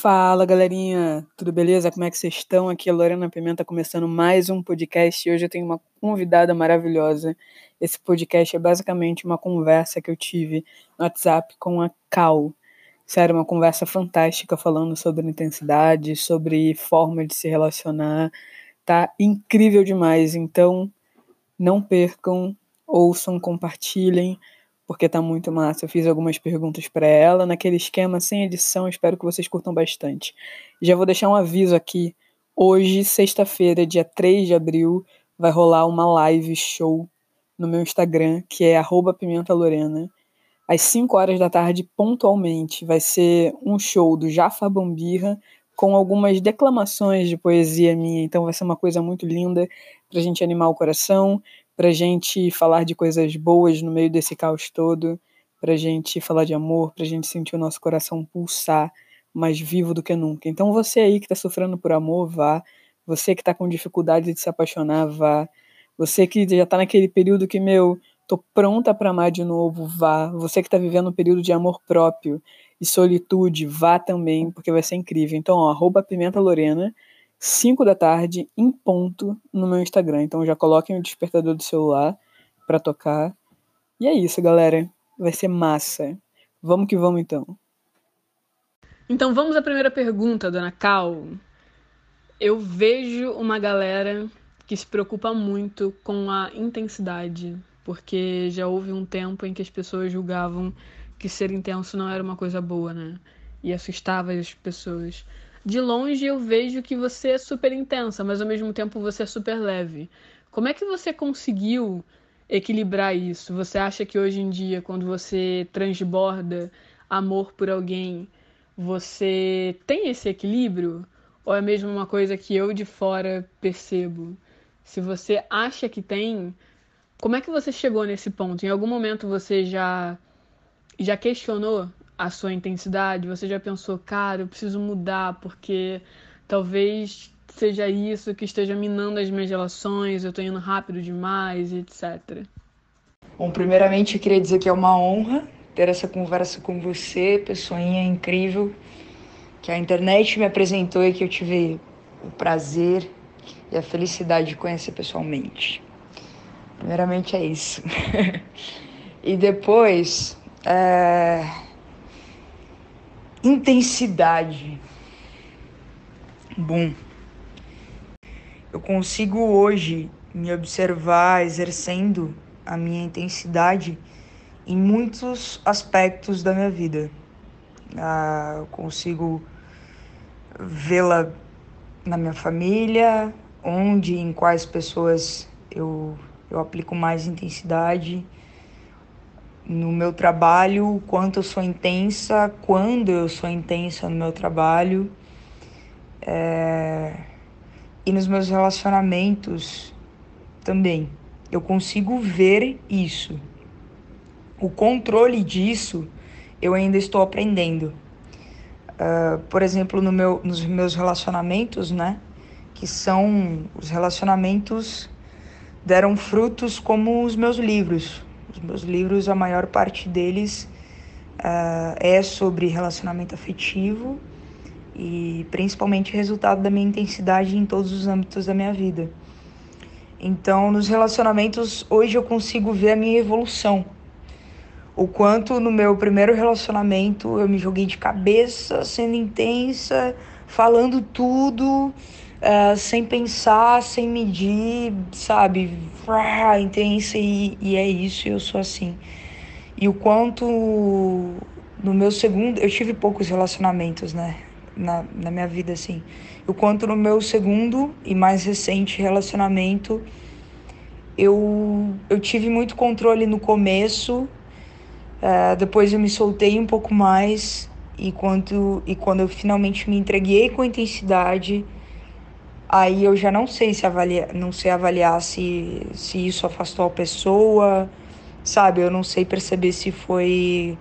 Fala galerinha, tudo beleza? Como é que vocês estão? Aqui é Lorena Pimenta começando mais um podcast e hoje eu tenho uma convidada maravilhosa. Esse podcast é basicamente uma conversa que eu tive no WhatsApp com a Cal. Sério, uma conversa fantástica falando sobre intensidade, sobre forma de se relacionar. Tá incrível demais, então não percam, ouçam, compartilhem porque tá muito massa. Eu fiz algumas perguntas para ela naquele esquema sem edição, espero que vocês curtam bastante. Já vou deixar um aviso aqui. Hoje, sexta-feira, dia 3 de abril, vai rolar uma live show no meu Instagram, que é @pimenta_lorena. Às 5 horas da tarde, pontualmente, vai ser um show do Jafar Bambirra com algumas declamações de poesia minha. Então vai ser uma coisa muito linda pra gente animar o coração, para gente falar de coisas boas no meio desse caos todo, para gente falar de amor, para gente sentir o nosso coração pulsar mais vivo do que nunca. Então você aí que está sofrendo por amor, vá. Você que está com dificuldade de se apaixonar, vá. Você que já está naquele período que, meu, tô pronta para amar de novo, vá. Você que está vivendo um período de amor próprio e solitude, vá também, porque vai ser incrível. Então, ó, arroba Pimenta Lorena, 5 da tarde, em ponto, no meu Instagram. Então já coloquem o despertador do celular para tocar. E é isso, galera. Vai ser massa. Vamos que vamos então. Então vamos à primeira pergunta, dona Cal. Eu vejo uma galera que se preocupa muito com a intensidade, porque já houve um tempo em que as pessoas julgavam que ser intenso não era uma coisa boa, né? E assustava as pessoas de longe eu vejo que você é super intensa, mas ao mesmo tempo você é super leve. Como é que você conseguiu equilibrar isso? Você acha que hoje em dia, quando você transborda amor por alguém, você tem esse equilíbrio? Ou é mesmo uma coisa que eu de fora percebo? Se você acha que tem, como é que você chegou nesse ponto? Em algum momento você já já questionou a sua intensidade? Você já pensou, cara, eu preciso mudar porque talvez seja isso que esteja minando as minhas relações, eu tô indo rápido demais, etc. Bom, primeiramente eu queria dizer que é uma honra ter essa conversa com você, pessoinha incrível, que a internet me apresentou e que eu tive o prazer e a felicidade de conhecer pessoalmente. Primeiramente é isso. e depois, é intensidade. Bom, eu consigo hoje me observar exercendo a minha intensidade em muitos aspectos da minha vida. Ah, eu consigo vê-la na minha família, onde, em quais pessoas eu, eu aplico mais intensidade no meu trabalho, o quanto eu sou intensa, quando eu sou intensa no meu trabalho. É... E nos meus relacionamentos também. Eu consigo ver isso. O controle disso eu ainda estou aprendendo. Uh, por exemplo, no meu, nos meus relacionamentos, né? Que são os relacionamentos deram frutos como os meus livros os meus livros, a maior parte deles uh, é sobre relacionamento afetivo e principalmente resultado da minha intensidade em todos os âmbitos da minha vida. Então, nos relacionamentos, hoje eu consigo ver a minha evolução. O quanto no meu primeiro relacionamento eu me joguei de cabeça, sendo intensa, falando tudo, uh, sem pensar, sem medir, sabe? Ah, intensa e, e é isso, eu sou assim. E o quanto no meu segundo. Eu tive poucos relacionamentos, né? Na, na minha vida, assim. O quanto no meu segundo e mais recente relacionamento eu, eu tive muito controle no começo, uh, depois eu me soltei um pouco mais, e, e quando eu finalmente me entreguei com intensidade aí eu já não sei se avaliar, não sei avaliar se, se isso afastou a pessoa, sabe? Eu não sei perceber se foi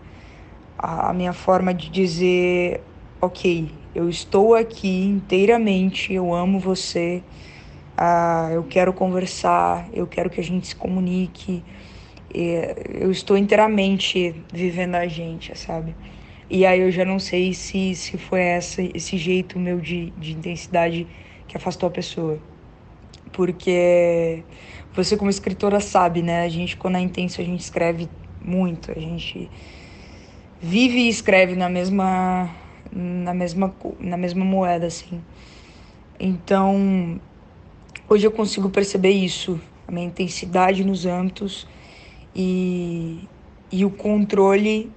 a, minha forma de dizer, ok, eu estou aqui inteiramente, eu amo você, uh, eu quero conversar, eu quero que a gente se comunique, eu estou inteiramente vivendo a gente, sabe? E aí eu já não sei se, se foi essa, esse jeito meu de, de intensidade que afastou a pessoa. Porque você como escritora sabe, né? A gente quando é intenso a gente escreve muito, a gente vive e escreve na mesma na mesma na mesma moeda assim. Então, hoje eu consigo perceber isso, a minha intensidade nos âmbitos e, e o controle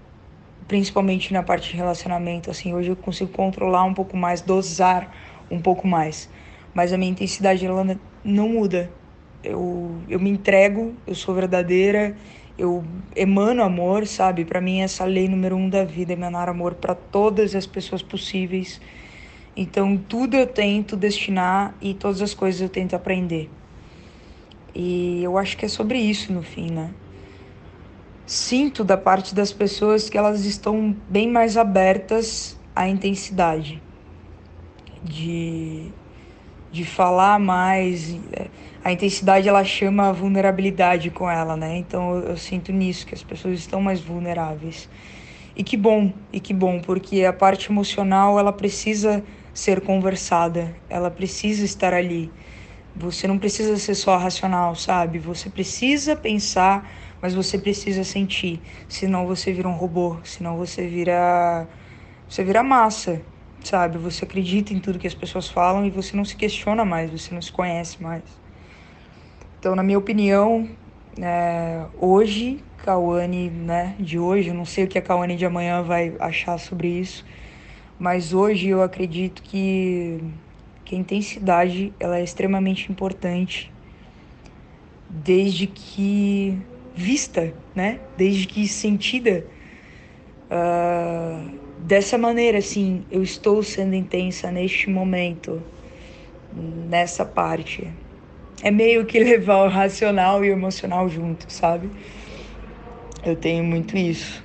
principalmente na parte de relacionamento, assim, hoje eu consigo controlar um pouco mais, dosar um pouco mais. Mas a minha intensidade ela não muda. Eu, eu me entrego, eu sou verdadeira, eu emano amor, sabe? Para mim essa lei número um da vida, é emanar amor para todas as pessoas possíveis. Então tudo eu tento destinar e todas as coisas eu tento aprender. E eu acho que é sobre isso no fim, né? sinto da parte das pessoas que elas estão bem mais abertas à intensidade, de, de falar mais. É, a intensidade ela chama a vulnerabilidade com ela, né? Então eu, eu sinto nisso, que as pessoas estão mais vulneráveis. E que bom, e que bom, porque a parte emocional ela precisa ser conversada, ela precisa estar ali. Você não precisa ser só racional, sabe? Você precisa pensar mas você precisa sentir, senão você vira um robô, senão você vira você vira massa, sabe? Você acredita em tudo que as pessoas falam e você não se questiona mais, você não se conhece mais. Então, na minha opinião, é, hoje, Cauane, né, de hoje, eu não sei o que a Cauane de amanhã vai achar sobre isso, mas hoje eu acredito que, que a intensidade ela é extremamente importante desde que vista, né? Desde que sentida uh, dessa maneira, assim, eu estou sendo intensa neste momento, nessa parte. É meio que levar o racional e o emocional junto, sabe? Eu tenho muito isso.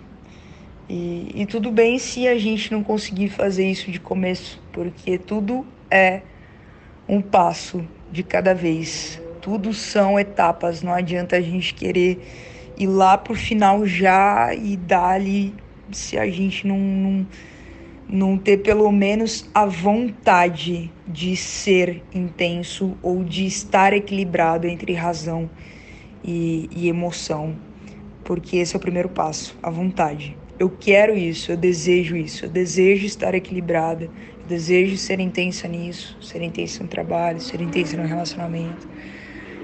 E, e tudo bem se a gente não conseguir fazer isso de começo, porque tudo é um passo de cada vez tudo são etapas, não adianta a gente querer ir lá pro final já e dar ali se a gente não, não, não ter pelo menos a vontade de ser intenso ou de estar equilibrado entre razão e, e emoção. Porque esse é o primeiro passo, a vontade. Eu quero isso, eu desejo isso, eu desejo estar equilibrada, eu desejo ser intensa nisso, ser intensa no trabalho, ser intensa no relacionamento.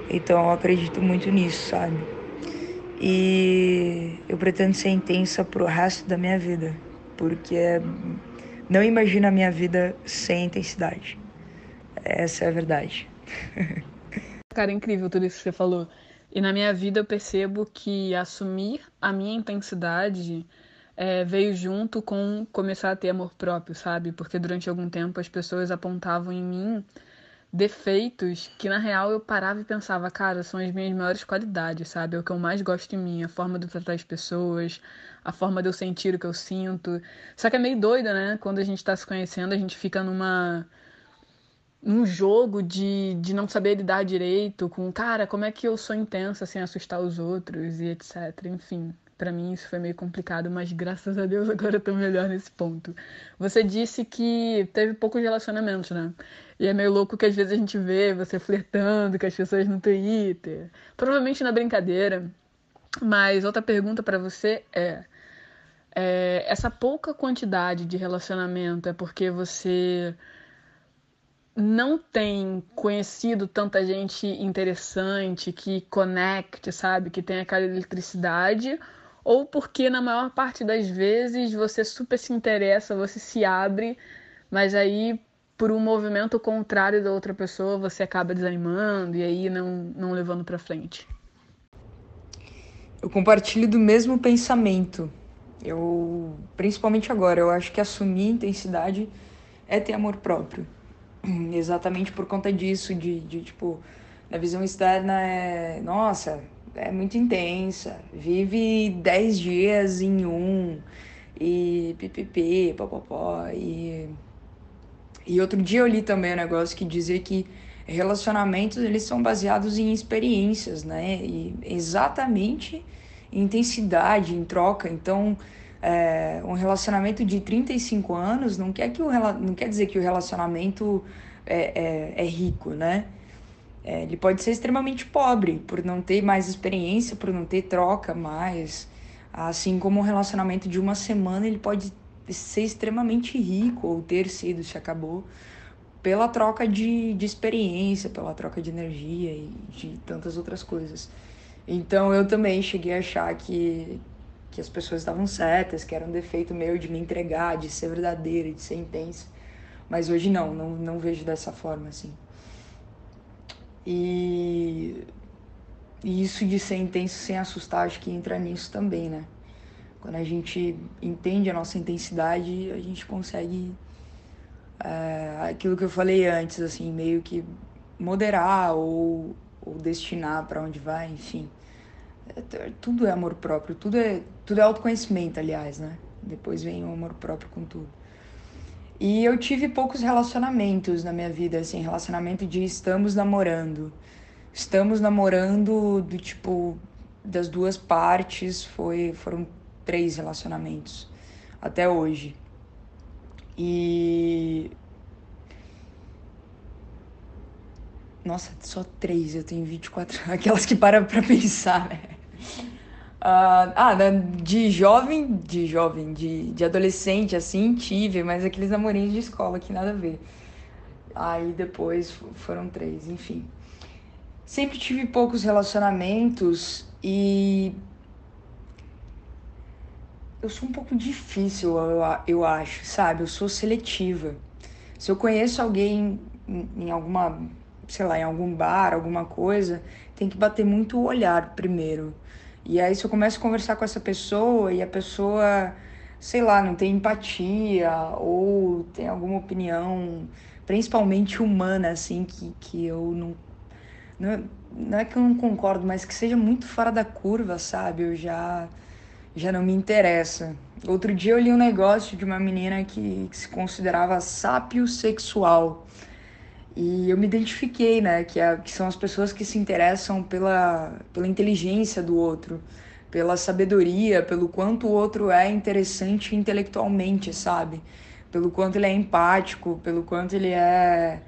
Então eu acredito muito nisso, sabe? E eu pretendo ser intensa pro resto da minha vida, porque não imagino a minha vida sem intensidade. Essa é a verdade. Cara, é incrível tudo isso que você falou. E na minha vida eu percebo que assumir a minha intensidade é, veio junto com começar a ter amor próprio, sabe? Porque durante algum tempo as pessoas apontavam em mim defeitos que na real eu parava e pensava, cara, são as minhas maiores qualidades, sabe? É o que eu mais gosto em mim, a forma de tratar as pessoas, a forma de eu sentir o que eu sinto. Só que é meio doida, né? Quando a gente tá se conhecendo, a gente fica numa um jogo de, de não saber lidar direito com, cara, como é que eu sou intensa sem assustar os outros e etc. Enfim, para mim isso foi meio complicado, mas graças a Deus agora eu tô melhor nesse ponto. Você disse que teve poucos relacionamentos, né? E é meio louco que às vezes a gente vê você flertando com as pessoas no Twitter. Provavelmente na brincadeira. Mas outra pergunta para você é, é: essa pouca quantidade de relacionamento é porque você não tem conhecido tanta gente interessante que conecte, sabe? Que tem aquela eletricidade? Ou porque na maior parte das vezes você super se interessa, você se abre, mas aí por um movimento contrário da outra pessoa, você acaba desanimando e aí não, não levando para frente. Eu compartilho do mesmo pensamento. Eu, principalmente agora, eu acho que assumir intensidade é ter amor próprio. Exatamente por conta disso, de, de tipo, a visão externa é, nossa, é muito intensa, vive 10 dias em um, e pipipi, popopó, e e outro dia eu li também um negócio que dizia que relacionamentos eles são baseados em experiências, né? E exatamente em intensidade, em troca. Então, É, um relacionamento de 35 anos não quer, que o, não quer dizer que o relacionamento é, é, é rico, né? É, ele pode ser extremamente pobre por não ter mais experiência, por não ter troca mais. Assim como um relacionamento de uma semana, ele pode ser extremamente rico ou ter sido, se acabou, pela troca de, de experiência, pela troca de energia e de tantas outras coisas. Então eu também cheguei a achar que, que as pessoas estavam certas, que era um defeito meu de me entregar, de ser verdadeira, de ser intensa. Mas hoje não, não, não vejo dessa forma assim. E, e isso de ser intenso sem assustar, acho que entra nisso também, né? Quando a gente entende a nossa intensidade, a gente consegue é, aquilo que eu falei antes, assim, meio que moderar ou, ou destinar para onde vai, enfim. É, tudo é amor próprio, tudo é, tudo é autoconhecimento, aliás, né? Depois vem o amor próprio com tudo. E eu tive poucos relacionamentos na minha vida, assim, relacionamento de estamos namorando. Estamos namorando do tipo das duas partes, foi foram três relacionamentos até hoje. E. Nossa, só três, eu tenho 24 aquelas que param pra pensar, né? Uh, ah, de jovem, de jovem, de, de adolescente, assim, tive, mas aqueles namorinhos de escola que nada a ver. Aí depois foram três, enfim. Sempre tive poucos relacionamentos e eu sou um pouco difícil, eu, eu acho, sabe? Eu sou seletiva. Se eu conheço alguém em, em alguma, sei lá, em algum bar, alguma coisa, tem que bater muito o olhar primeiro. E aí, se eu começo a conversar com essa pessoa e a pessoa, sei lá, não tem empatia ou tem alguma opinião, principalmente humana, assim, que, que eu não. Não, não é que eu não concordo, mas que seja muito fora da curva, sabe? Eu já já não me interessa. Outro dia eu li um negócio de uma menina que, que se considerava sapiosexual. E eu me identifiquei, né? Que, é, que são as pessoas que se interessam pela, pela inteligência do outro, pela sabedoria, pelo quanto o outro é interessante intelectualmente, sabe? Pelo quanto ele é empático, pelo quanto ele é.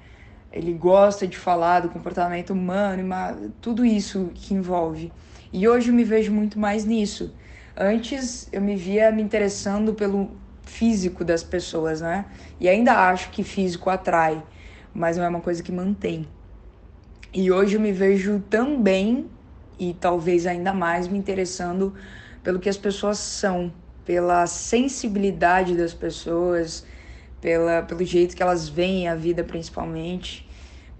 Ele gosta de falar do comportamento humano, tudo isso que envolve. E hoje eu me vejo muito mais nisso Antes eu me via me interessando pelo físico das pessoas, né? E ainda acho que físico atrai, mas não é uma coisa que mantém. E hoje eu me vejo também e talvez ainda mais me interessando pelo que as pessoas são, pela sensibilidade das pessoas, pela, pelo jeito que elas veem a vida principalmente,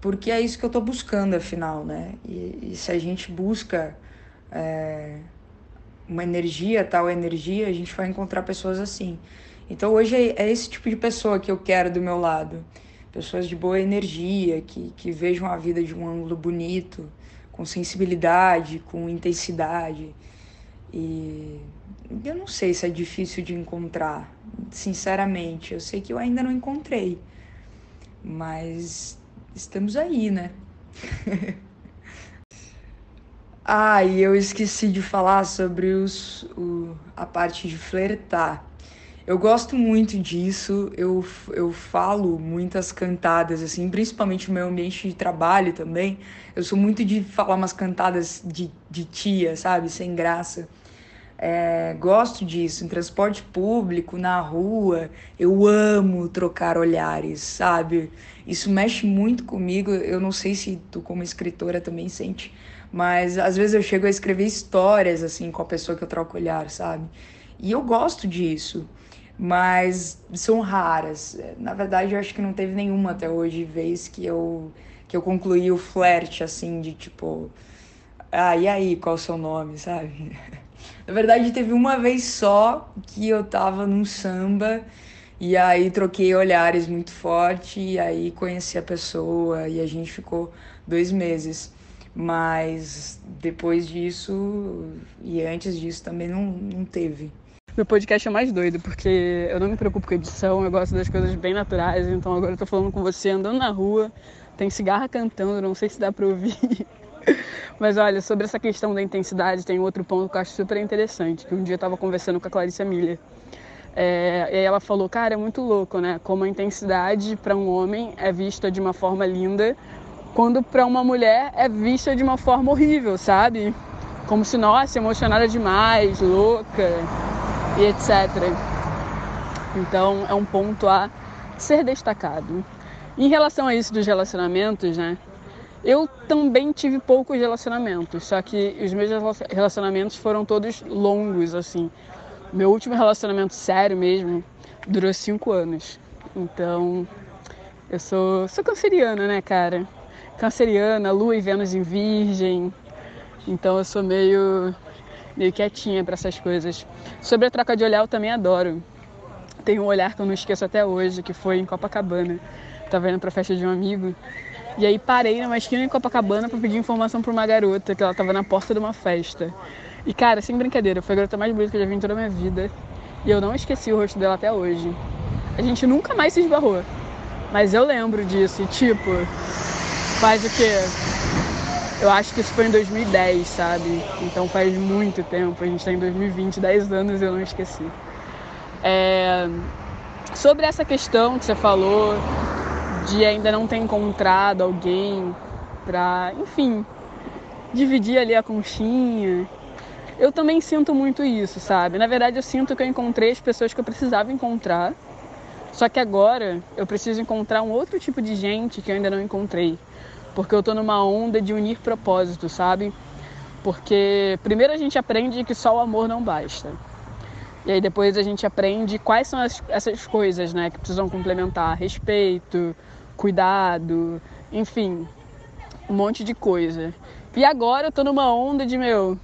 porque é isso que eu estou buscando afinal, né? E, e se a gente busca é, uma energia, tal energia, a gente vai encontrar pessoas assim. Então hoje é, é esse tipo de pessoa que eu quero do meu lado. Pessoas de boa energia, que, que vejam a vida de um ângulo bonito, com sensibilidade, com intensidade. E eu não sei se é difícil de encontrar, sinceramente. Eu sei que eu ainda não encontrei. Mas estamos aí, né? Ah, e eu esqueci de falar sobre os, o, a parte de flertar. Eu gosto muito disso, eu, eu falo muitas cantadas, assim, principalmente no meu ambiente de trabalho também. Eu sou muito de falar umas cantadas de, de tia, sabe? Sem graça. É, gosto disso, em transporte público, na rua. Eu amo trocar olhares, sabe? Isso mexe muito comigo. Eu não sei se tu, como escritora, também sente mas às vezes eu chego a escrever histórias assim com a pessoa que eu troco olhar, sabe? E eu gosto disso, mas são raras. Na verdade, eu acho que não teve nenhuma até hoje vez que eu que eu concluí o flerte assim de tipo, ah, e aí, qual é o seu nome, sabe? Na verdade, teve uma vez só que eu tava num samba e aí troquei olhares muito forte e aí conheci a pessoa e a gente ficou dois meses. Mas depois disso e antes disso também não, não teve. Meu podcast é mais doido, porque eu não me preocupo com edição, eu gosto das coisas bem naturais. Então agora eu tô falando com você andando na rua, tem cigarra cantando, não sei se dá pra ouvir. Mas olha, sobre essa questão da intensidade, tem outro ponto que eu acho super interessante. Que um dia eu tava conversando com a Clarice Miller. É, e aí ela falou, cara, é muito louco, né? Como a intensidade para um homem é vista de uma forma linda, quando para uma mulher é vista de uma forma horrível, sabe? Como se, nossa, emocionada demais, louca e etc. Então é um ponto a ser destacado. Em relação a isso dos relacionamentos, né? Eu também tive poucos relacionamentos, só que os meus relacionamentos foram todos longos, assim. Meu último relacionamento sério mesmo durou cinco anos. Então, eu sou, sou canceriana, né, cara? Canceriana, Lua e Vênus em Virgem. Então, eu sou meio, meio quietinha para essas coisas. Sobre a troca de olhar, eu também adoro. Tem um olhar que eu não esqueço até hoje, que foi em Copacabana. Tava indo pra festa de um amigo. E aí parei numa esquina em Copacabana para pedir informação para uma garota que ela tava na porta de uma festa. E cara, sem brincadeira, foi a garota mais bonita que eu já vi em toda a minha vida. E eu não esqueci o rosto dela até hoje. A gente nunca mais se esbarrou. Mas eu lembro disso. E tipo, faz o quê? Eu acho que isso foi em 2010, sabe? Então faz muito tempo. A gente tá em 2020, 10 anos eu não esqueci. É... Sobre essa questão que você falou de ainda não ter encontrado alguém pra, enfim, dividir ali a conchinha. Eu também sinto muito isso, sabe? Na verdade, eu sinto que eu encontrei as pessoas que eu precisava encontrar. Só que agora eu preciso encontrar um outro tipo de gente que eu ainda não encontrei. Porque eu tô numa onda de unir propósitos, sabe? Porque primeiro a gente aprende que só o amor não basta. E aí depois a gente aprende quais são as, essas coisas, né, que precisam complementar respeito, cuidado, enfim, um monte de coisa. E agora eu tô numa onda de meu,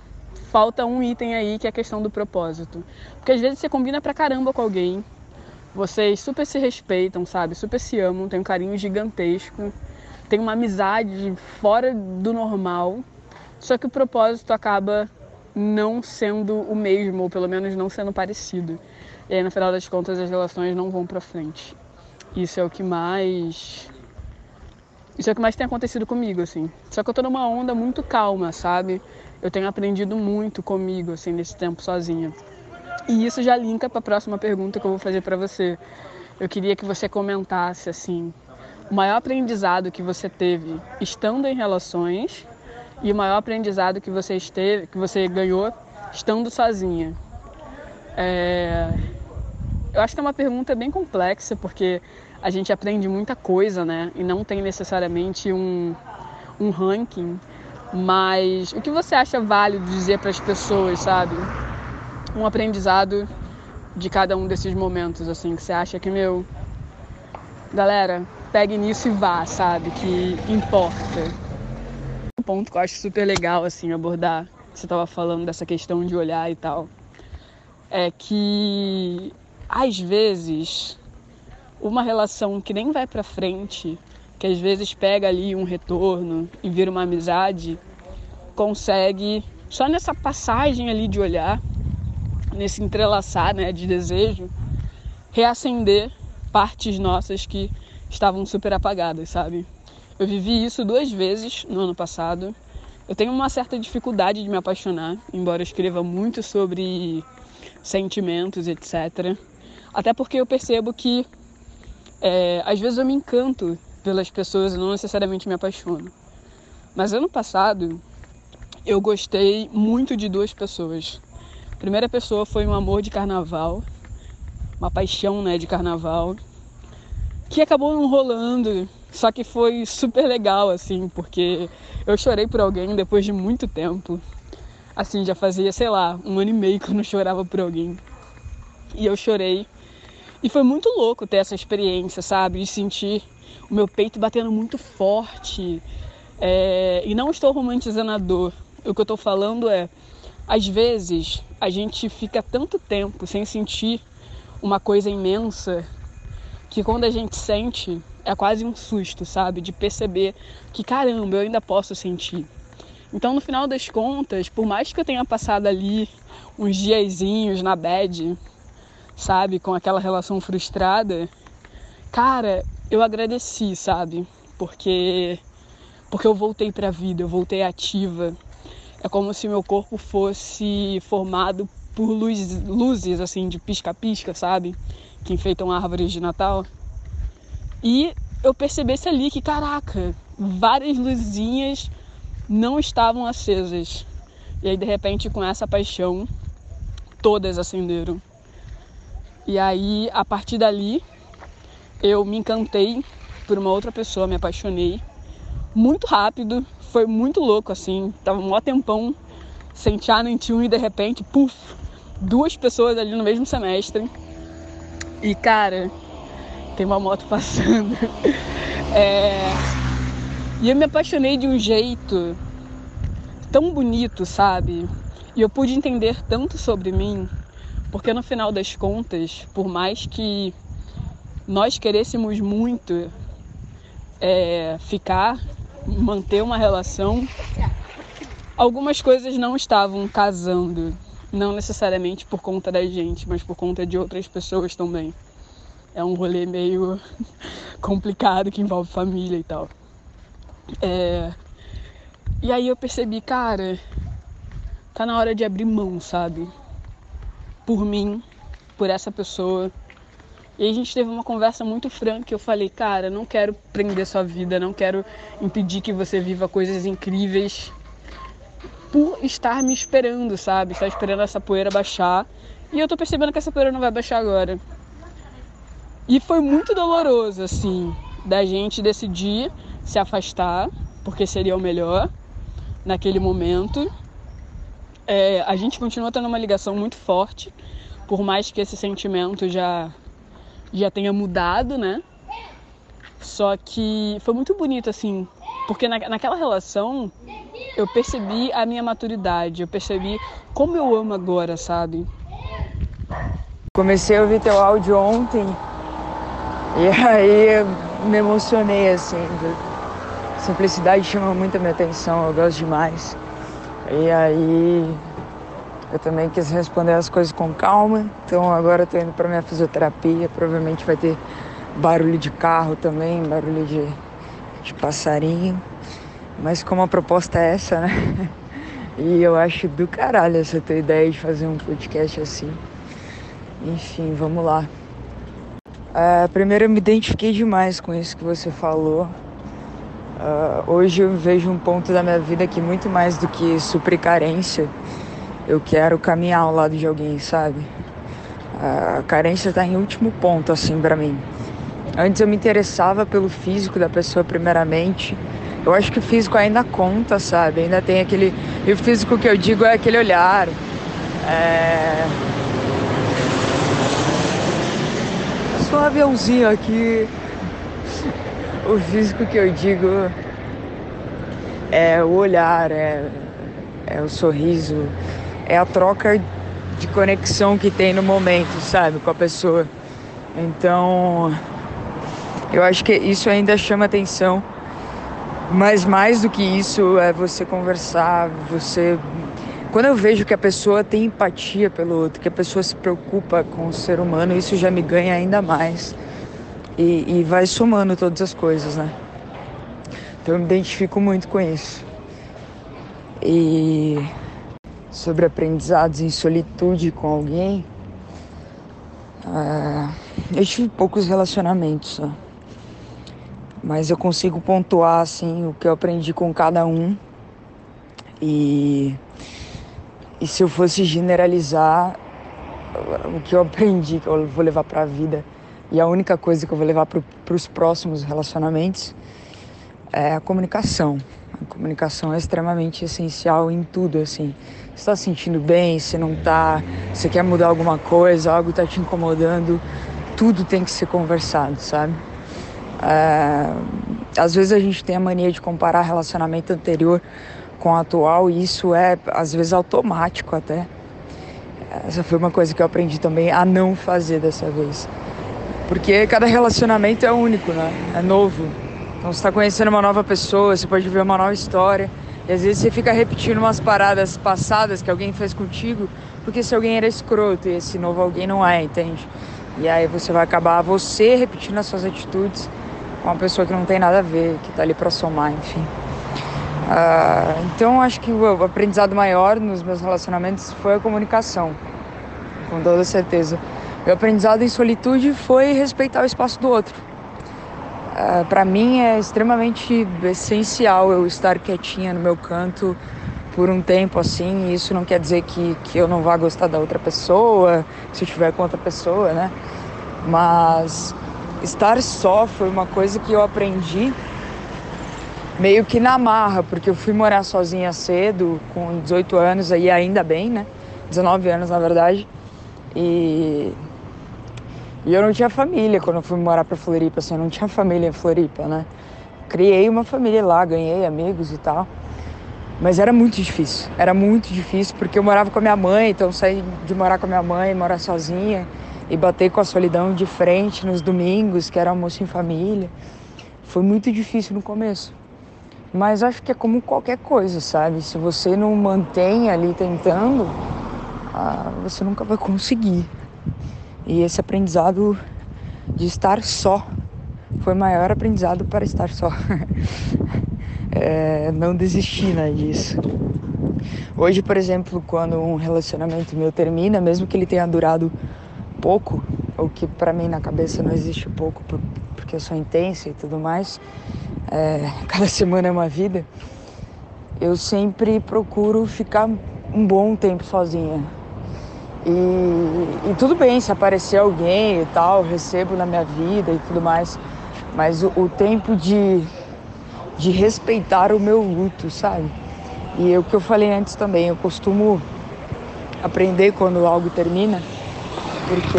falta um item aí que é a questão do propósito. Porque às vezes você combina pra caramba com alguém, vocês super se respeitam, sabe? Super se amam, tem um carinho gigantesco, tem uma amizade fora do normal, só que o propósito acaba não sendo o mesmo, ou pelo menos não sendo parecido. E aí, no final das contas, as relações não vão para frente. Isso é o que mais. Isso é o que mais tem acontecido comigo, assim. Só que eu tô numa onda muito calma, sabe? Eu tenho aprendido muito comigo, assim, nesse tempo sozinha. E isso já linka para a próxima pergunta que eu vou fazer para você. Eu queria que você comentasse, assim, o maior aprendizado que você teve estando em relações e o maior aprendizado que você esteve, que você ganhou estando sozinha? É... Eu acho que é uma pergunta bem complexa porque a gente aprende muita coisa, né? E não tem necessariamente um, um ranking. Mas o que você acha válido dizer para as pessoas, sabe? Um aprendizado de cada um desses momentos, assim, que você acha que, meu, galera, pegue nisso e vá, sabe? Que importa um ponto que eu acho super legal assim abordar, você estava falando dessa questão de olhar e tal, é que às vezes uma relação que nem vai para frente, que às vezes pega ali um retorno e vira uma amizade, consegue só nessa passagem ali de olhar, nesse entrelaçar, né, de desejo, reacender partes nossas que estavam super apagadas, sabe? Eu vivi isso duas vezes no ano passado. Eu tenho uma certa dificuldade de me apaixonar, embora eu escreva muito sobre sentimentos, etc. Até porque eu percebo que é, às vezes eu me encanto pelas pessoas e não necessariamente me apaixono. Mas ano passado eu gostei muito de duas pessoas. A primeira pessoa foi um amor de carnaval, uma paixão né, de carnaval, que acabou não rolando só que foi super legal, assim, porque eu chorei por alguém depois de muito tempo. Assim, já fazia, sei lá, um ano e meio que eu não chorava por alguém. E eu chorei. E foi muito louco ter essa experiência, sabe? De sentir o meu peito batendo muito forte. É... E não estou romantizando a dor. O que eu estou falando é, às vezes, a gente fica tanto tempo sem sentir uma coisa imensa que quando a gente sente, é quase um susto, sabe? De perceber que caramba, eu ainda posso sentir. Então, no final das contas, por mais que eu tenha passado ali uns diazinhos na bed, sabe, com aquela relação frustrada, cara, eu agradeci, sabe? Porque porque eu voltei para a vida, eu voltei ativa. É como se meu corpo fosse formado por luz, luzes assim de pisca-pisca, sabe? Que enfeitam árvores de Natal. E eu percebesse ali que, caraca, várias luzinhas não estavam acesas. E aí, de repente, com essa paixão, todas acenderam. E aí, a partir dali, eu me encantei por uma outra pessoa, me apaixonei muito rápido, foi muito louco assim. Tava um maior tempão sem tchá nem tchum e de repente, puf, duas pessoas ali no mesmo semestre. E cara, tem uma moto passando. É... E eu me apaixonei de um jeito tão bonito, sabe? E eu pude entender tanto sobre mim, porque no final das contas, por mais que nós querêssemos muito é, ficar, manter uma relação, algumas coisas não estavam casando. Não necessariamente por conta da gente, mas por conta de outras pessoas também. É um rolê meio complicado que envolve família e tal. É... E aí eu percebi, cara, tá na hora de abrir mão, sabe? Por mim, por essa pessoa. E a gente teve uma conversa muito franca. Eu falei, cara, não quero prender sua vida, não quero impedir que você viva coisas incríveis por estar me esperando, sabe? Estar esperando essa poeira baixar. E eu tô percebendo que essa poeira não vai baixar agora. E foi muito doloroso, assim, da gente decidir se afastar, porque seria o melhor naquele momento. É, a gente continua tendo uma ligação muito forte, por mais que esse sentimento já, já tenha mudado, né? Só que foi muito bonito, assim, porque na, naquela relação eu percebi a minha maturidade, eu percebi como eu amo agora, sabe? Comecei a ouvir teu áudio ontem e aí me emocionei assim. Simplicidade chama muito a minha atenção, eu gosto demais. E aí eu também quis responder as coisas com calma, então agora eu tô indo pra minha fisioterapia, provavelmente vai ter barulho de carro também, barulho de, de passarinho. Mas como a proposta é essa, né? E eu acho do caralho essa tua ideia de fazer um podcast assim. Enfim, vamos lá. Uh, primeiro eu me identifiquei demais com isso que você falou. Uh, hoje eu vejo um ponto da minha vida que muito mais do que suprir carência, eu quero caminhar ao lado de alguém, sabe? Uh, a carência tá em último ponto, assim, para mim. Antes eu me interessava pelo físico da pessoa primeiramente, eu acho que o físico ainda conta, sabe? Ainda tem aquele. E o físico que eu digo é aquele olhar. É. Só um aviãozinho aqui. O físico que eu digo é o olhar, é, é o sorriso, é a troca de conexão que tem no momento, sabe, com a pessoa. Então, eu acho que isso ainda chama atenção mas mais do que isso é você conversar, você. Quando eu vejo que a pessoa tem empatia pelo outro, que a pessoa se preocupa com o ser humano, isso já me ganha ainda mais. E, e vai somando todas as coisas, né? Então eu me identifico muito com isso. E sobre aprendizados em solitude com alguém, uh, eu tive poucos relacionamentos. Né? Mas eu consigo pontuar assim o que eu aprendi com cada um. E, e se eu fosse generalizar o que eu aprendi, que eu vou levar para a vida, e a única coisa que eu vou levar para os próximos relacionamentos é a comunicação. A comunicação é extremamente essencial em tudo, assim. Você está se sentindo bem, se não está, você quer mudar alguma coisa, algo está te incomodando, tudo tem que ser conversado, sabe? É, às vezes a gente tem a mania de comparar relacionamento anterior com o atual e isso é às vezes automático até. Essa foi uma coisa que eu aprendi também a não fazer dessa vez. Porque cada relacionamento é único, né? É novo. Então você está conhecendo uma nova pessoa, você pode ver uma nova história. E às vezes você fica repetindo umas paradas passadas que alguém fez contigo, porque se alguém era escroto e esse novo alguém não é, entende? E aí você vai acabar você repetindo as suas atitudes uma pessoa que não tem nada a ver, que está ali para somar, enfim. Uh, então acho que o aprendizado maior nos meus relacionamentos foi a comunicação. com toda certeza. Meu aprendizado em solitude foi respeitar o espaço do outro. Uh, para mim é extremamente essencial eu estar quietinha no meu canto por um tempo assim. Isso não quer dizer que, que eu não vá gostar da outra pessoa, se eu estiver com outra pessoa, né? Mas estar só foi uma coisa que eu aprendi meio que na marra, porque eu fui morar sozinha cedo, com 18 anos aí ainda bem, né? 19 anos na verdade. E, e eu não tinha família quando eu fui morar para Floripa, assim, eu não tinha família em Floripa, né? Criei uma família lá, ganhei amigos e tal. Mas era muito difícil, era muito difícil porque eu morava com a minha mãe, então saí de morar com a minha mãe, morar sozinha e bater com a solidão de frente nos domingos, que era almoço em família. Foi muito difícil no começo. Mas acho que é como qualquer coisa, sabe? Se você não mantém ali tentando, ah, você nunca vai conseguir. E esse aprendizado de estar só foi o maior aprendizado para estar só. é, não desistir né, disso. Hoje, por exemplo, quando um relacionamento meu termina, mesmo que ele tenha durado pouco, o que para mim na cabeça não existe pouco, porque eu sou intensa e tudo mais, é, cada semana é uma vida, eu sempre procuro ficar um bom tempo sozinha. E, e tudo bem se aparecer alguém e tal, recebo na minha vida e tudo mais, mas o, o tempo de, de respeitar o meu luto, sabe? E é o que eu falei antes também, eu costumo aprender quando algo termina, porque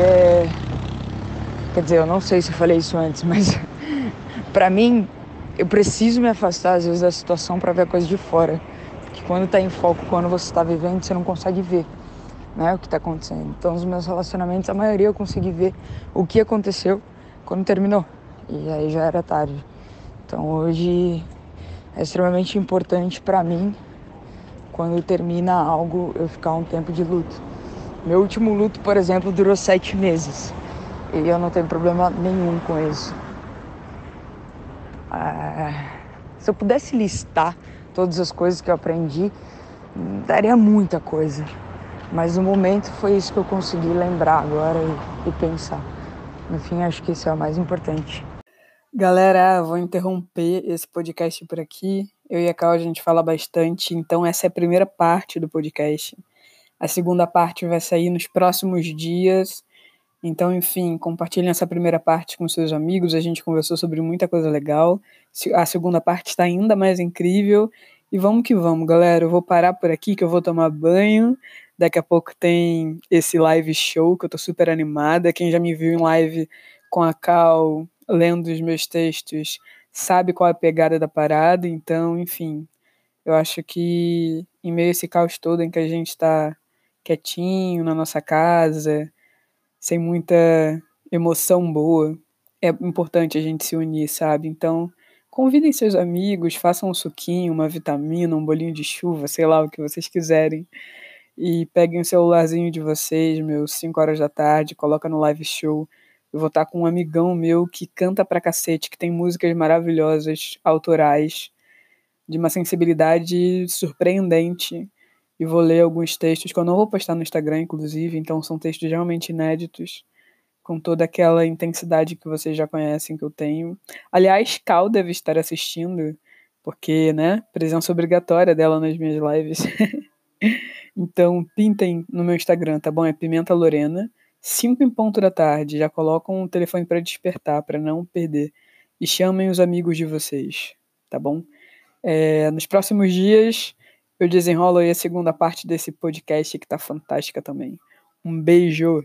quer dizer, eu não sei se eu falei isso antes, mas para mim eu preciso me afastar às vezes da situação para ver a coisa de fora. Porque quando está em foco, quando você está vivendo, você não consegue ver né, o que está acontecendo. Então, os meus relacionamentos, a maioria eu consegui ver o que aconteceu quando terminou. E aí já era tarde. Então, hoje é extremamente importante para mim, quando termina algo, eu ficar um tempo de luto. Meu último luto, por exemplo, durou sete meses. E eu não tenho problema nenhum com isso. Ah, se eu pudesse listar todas as coisas que eu aprendi, daria muita coisa. Mas no momento foi isso que eu consegui lembrar agora e, e pensar. No fim, acho que isso é o mais importante. Galera, vou interromper esse podcast por aqui. Eu e a Cal a gente fala bastante, então essa é a primeira parte do podcast. A segunda parte vai sair nos próximos dias. Então, enfim, compartilhem essa primeira parte com seus amigos. A gente conversou sobre muita coisa legal. A segunda parte está ainda mais incrível. E vamos que vamos, galera. Eu vou parar por aqui que eu vou tomar banho. Daqui a pouco tem esse live show que eu tô super animada. Quem já me viu em live com a Cal lendo os meus textos sabe qual é a pegada da parada. Então, enfim, eu acho que em meio a esse caos todo em que a gente está quietinho na nossa casa, sem muita emoção boa, é importante a gente se unir, sabe? Então, convidem seus amigos, façam um suquinho, uma vitamina, um bolinho de chuva, sei lá o que vocês quiserem. E peguem o celularzinho de vocês, meus 5 horas da tarde, coloca no live show. Eu vou estar com um amigão meu que canta pra cacete, que tem músicas maravilhosas, autorais, de uma sensibilidade surpreendente e vou ler alguns textos que eu não vou postar no Instagram, inclusive, então são textos realmente inéditos, com toda aquela intensidade que vocês já conhecem que eu tenho. Aliás, Cal deve estar assistindo, porque, né, presença obrigatória dela nas minhas lives. então, pintem no meu Instagram, tá bom? É Pimenta Lorena. 5 em ponto da tarde, já colocam o telefone para despertar, para não perder. E chamem os amigos de vocês, tá bom? É, nos próximos dias eu desenrolo aí a segunda parte desse podcast que tá fantástica também. Um beijo!